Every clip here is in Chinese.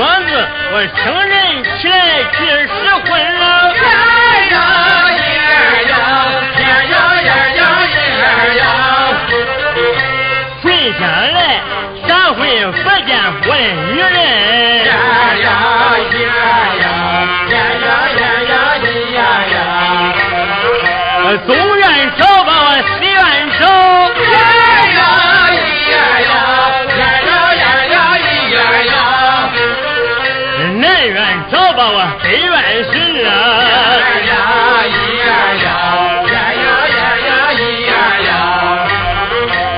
伙子，我生人起来去失婚了。呀呀呀呀呀呀呀呀呀呀！回家来，闪回佛见我的女人。呀呀呀呀呀呀呀呀呀呀！总愿找把我随愿找。把我谁来是啊？呀呀呀呀呀呀呀呀呀呀！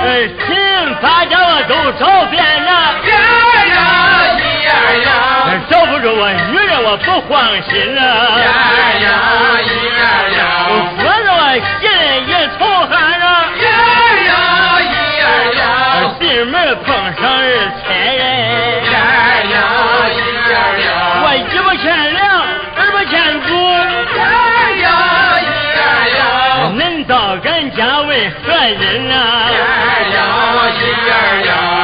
哎，听大家我都找遍了，呀呀咿呀呀，找不着我女人我不放心啊，呀呀咿呀呀，说着我心里一出汗啊，呀呀咿呀呀，进门碰上人才人，呀呀。千两，二不千足。呀呀呀！恁到俺家为何人？呀呀！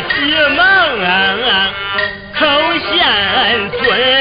急忙啊叩县尊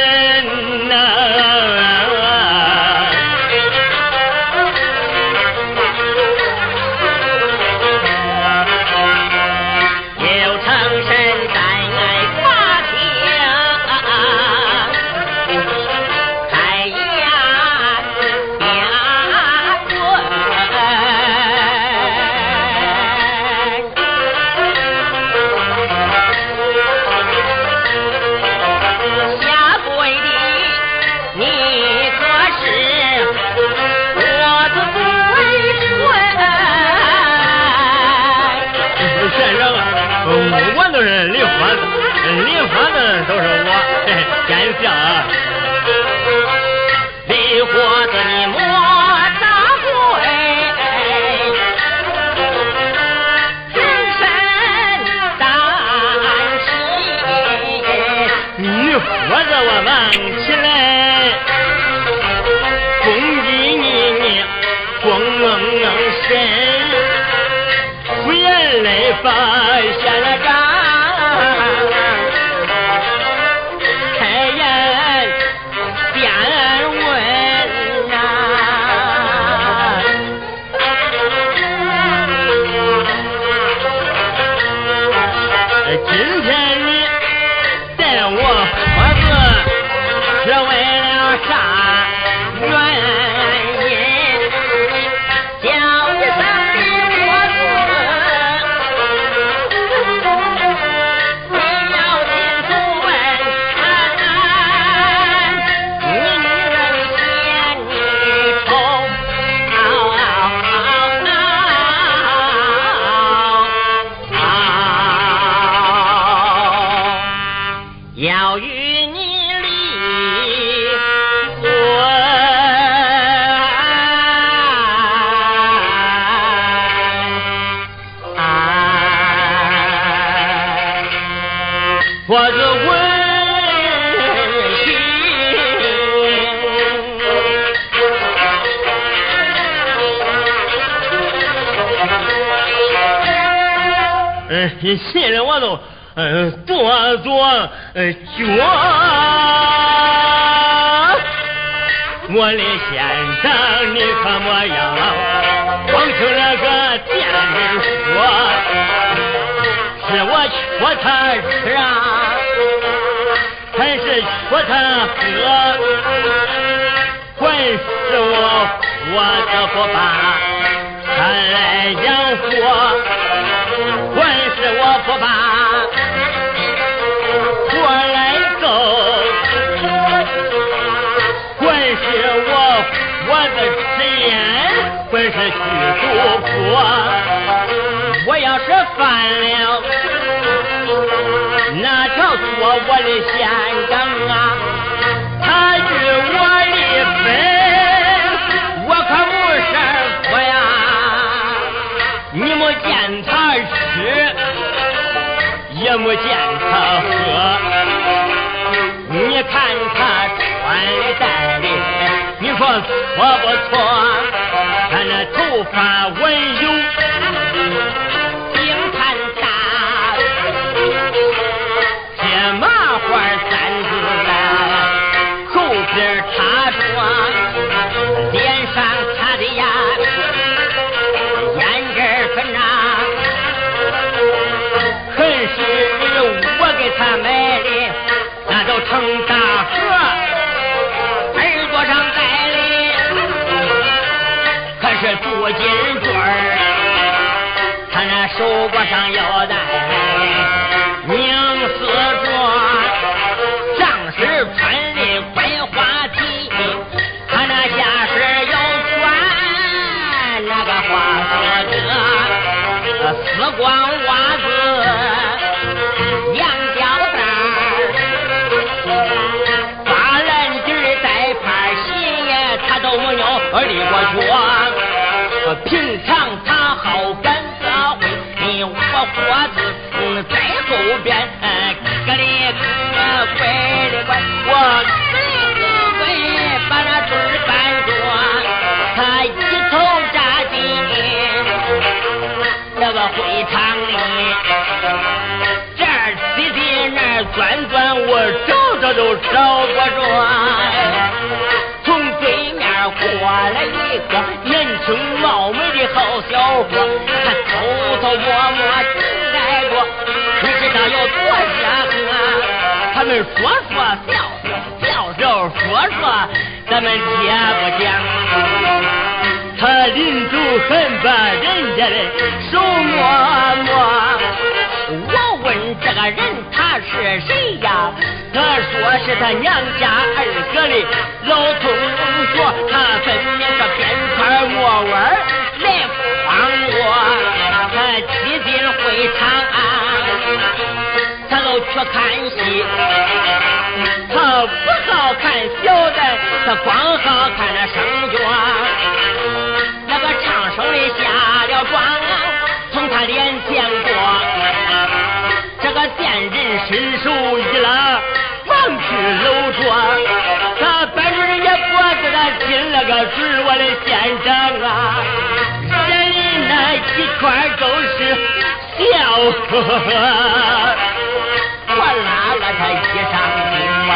这莲花子，这莲子都是我，奸笑，感谢。子你莫捣鬼。平生三起，你喝着我忙起来。上元你信了我都呃多做呃脚。我的先生，你可莫要光听那个店人说，是我缺他吃啊。还是缺他喝，怪是我我的不罢，他来养活，不罢，活来够，还是我我的迟延，还是虚度过，我要是犯了。那条错我的县长啊，也没见他喝，你看他穿的戴的，你说错不错？他那头发纹有。我上腰带宁死做上身穿的白花 t 他那下身又穿那个花裤衩丝光袜子羊吊带八人镜的带块鞋他都没有离过脚平常找不着，从对面。过来一个年轻貌美的好小伙，他偷偷摸摸进来过，不知道有多热乎？他们说说笑笑笑笑说说，咱们接不讲。他临走还把人家的手摸摸，我问这个人他是谁呀？他说是他娘家二哥的老同学，他分明是编圈摸弯来诓我。他挤进会场，他都去看戏。他不好看小的，他光好看那生角。那个唱声的下了妆，从他脸见过。这个见人伸手一拉。忙去搂着，他扳住人家脖子，他亲了个嘴，我的先生啊，人那一圈都是笑呵呵，我拉了他衣裳裤啊，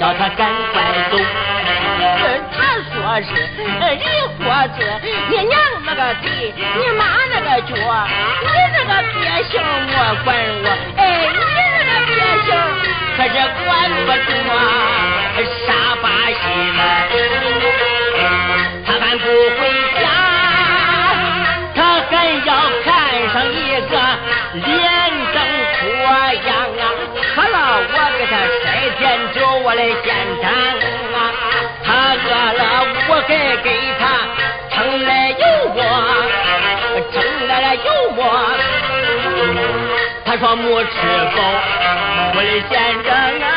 叫他赶快走。他说是李伙子，你娘那个腿，你妈那个脚，你那个别姓莫管我，哎，你别姓。可是管不住啊，傻把戏。他还不回家，他还要看上一个脸正脱样啊。渴了，我给他筛点酒，我的县长啊。他饿了，我该给他盛来油馍，盛来了油馍。他说没吃饱。我的县长啊，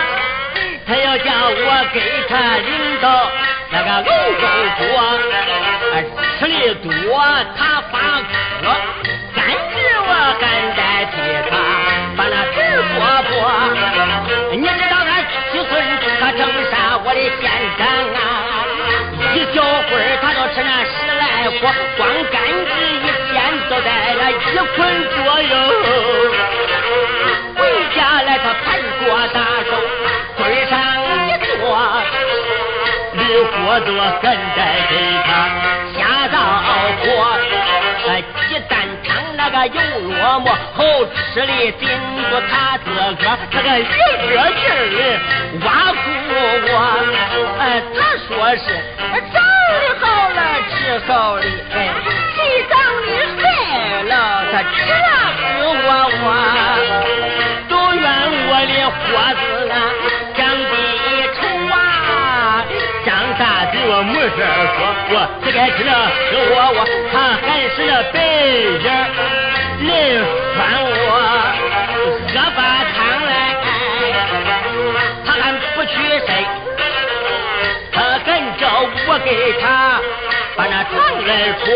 他要叫我给他领到那个龙沟锅，吃的多他发渴，干吃我还代替他把那纸剥剥。你知道俺七寸他整啥？我的县长啊，一小会儿他就吃那十来锅，光干纸一都在那一捆左右。回家来，他盘过大手，嘴上一坐，驴火子跟在给他下灶火，鸡蛋汤那个油落馍，后吃的顶住他自个，他个一个劲儿挖苦我。哎，他说是长得好了之后的，他吃了死我我，都怨我的伙子啊，长得丑啊，长大对我没事说，我只该吃了吃我我，他还是那白眼人穿我，喝把汤来，他还不去睡？他跟着我给他把那床来戳，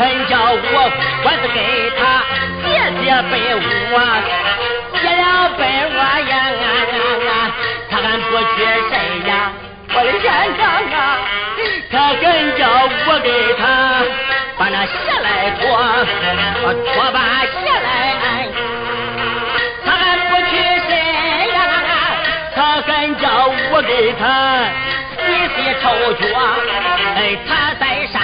还叫我我是给他叠叠被窝，叠了被窝呀，他还不去谁呀？我的先生啊，他跟着我给他把那鞋来脱，脱把鞋来，他还不去谁呀？他跟着我给他洗洗臭脚，哎，他在上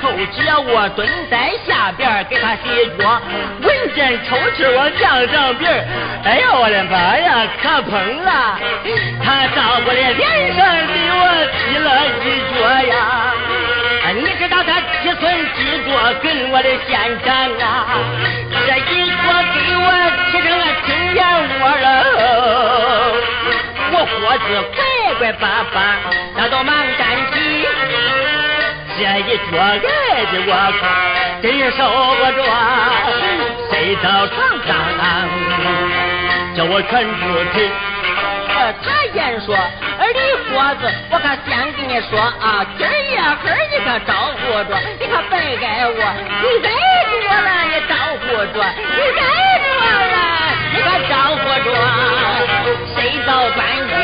口接，我蹲在下边给他洗脚，闻见臭气我降上鼻儿，哎呀我的妈呀，可碰了！他到我的脸上给我踢了一脚呀！啊你知道他七寸几多跟我的县长啊？这一脚给我踢成了青眼窝了！我伙子乖乖巴巴，那都忙站起，这一脚挨的我真受不着，睡到床上，叫我全出去。呃，他言说，李伙子，我可先跟你说啊，今儿夜黑你可招呼着，你可别挨我，你挨着我了，你招呼着，你挨着我了，你可招呼着，睡到半夜，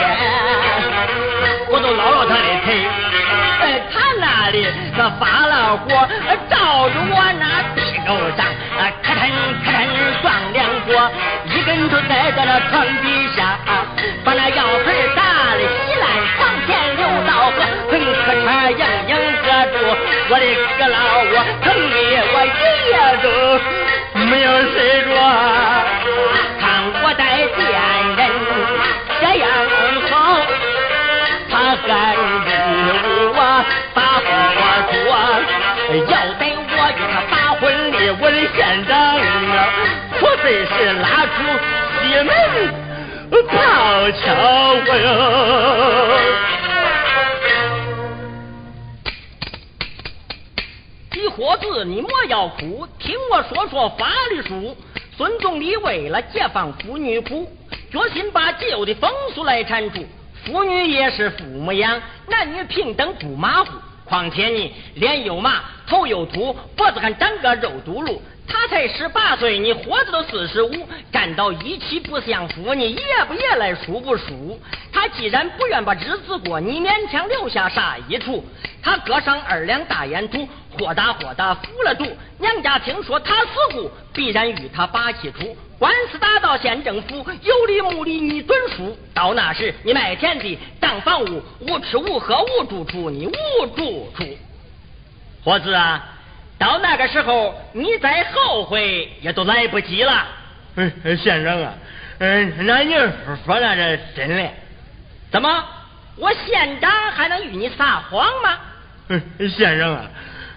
我都捞了他的腿，那里可发了火，照着我那屁股上，啊，咔嚓咔嚓撞两锅，一根头栽在了床底下，把那药盆打的稀烂，床前流到河，哼咔嚓硬硬搁住。我的个老窝，疼的我一夜都没有睡着，看我在见要得我给他把婚礼，我的。县长啊，我真是拉出西门跑敲我哟。李伙子，你莫要哭，听我说说法律书。孙总理为了解放妇女苦，决心把旧的。风俗来铲除。妇女也是父母养，男女平等不马虎。况且你脸又麻，头又秃，脖子还长个肉嘟噜。他才十八岁，你伙子都四十五，站到一起不像夫，你爷不爷来输不输？他既然不愿把日子过，你勉强留下啥益处？他搁上二两大烟土，豁达豁达服了毒。娘家听说他死故，必然与他把气出。官司打到县政府，有理无理你准输。到那时你卖田地当房屋，无吃无喝无住处，你无住处。伙子啊，到那个时候你再后悔也都来不及了。嗯，县长啊，嗯，那你说那是真的？怎么，我县长还能与你撒谎吗？嗯，县长啊，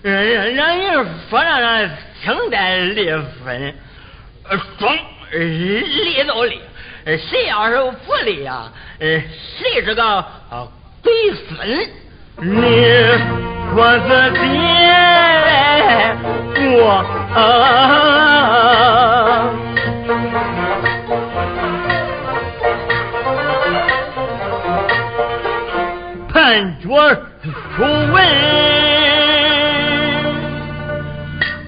嗯，让你说那那清代离婚，呃，装离都离，谁要是不离呀，呃，谁是个啊鬼孙？你我自己我啊。判决书文，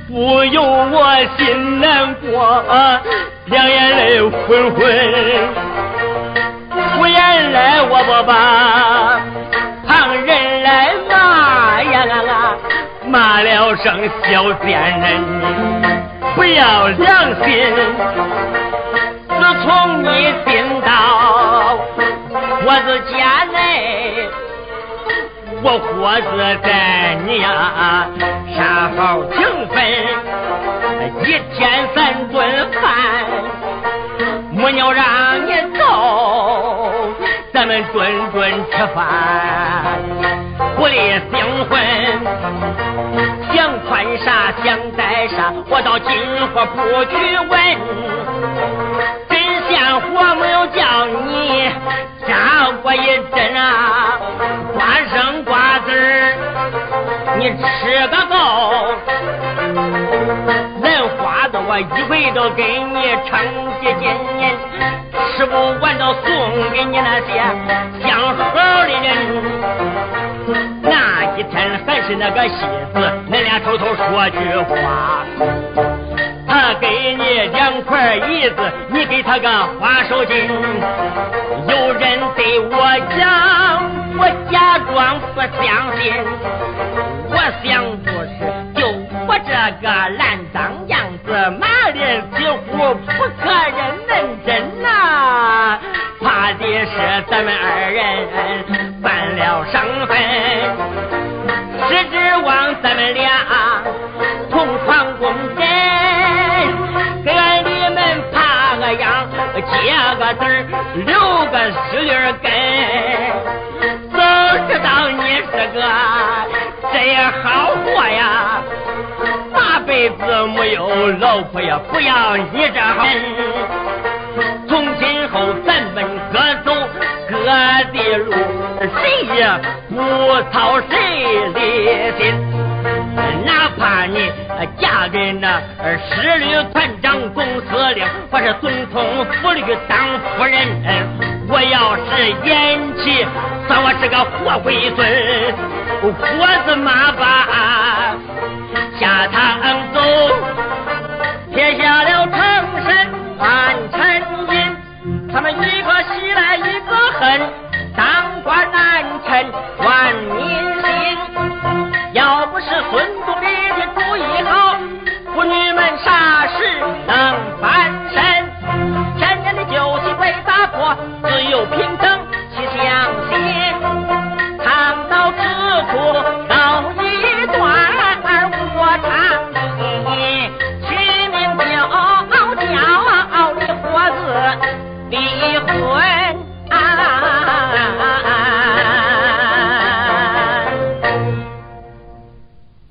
不由我心难过，两眼泪浑浑。不原来我不把骂了声小贱人，不要良心。自从你进到我的家内。我活子在你呀，啥好情分，一天三顿饭，没鸟让你走，咱们顿顿吃饭，不离新婚，想戴啥，我到金货铺去问。烟火没有叫你扎过一针啊，花生瓜子，你吃个够。人花的我一回都给你称几斤，吃不完都送给你那些相好的人。是那个戏子，恁俩偷偷说句话。他给你两块银子，你给他个花手巾。有人对我讲，我假装不相信。我想不是，就我这个烂脏样子，满脸几乎不可认认真呐。怕的是咱们二人个子儿，留个石榴根。早知道你是个真好货呀，八辈子没有老婆呀，不要你这好。从今后咱们各走各的路，谁也不操谁的心。哪怕你嫁给那十旅团长、总司令，或是总统府里当夫人，我要是演起，算我是个活龟孙，活子马把下堂走，撇下了成身换陈银，他们一个喜来一个恨，当官难成。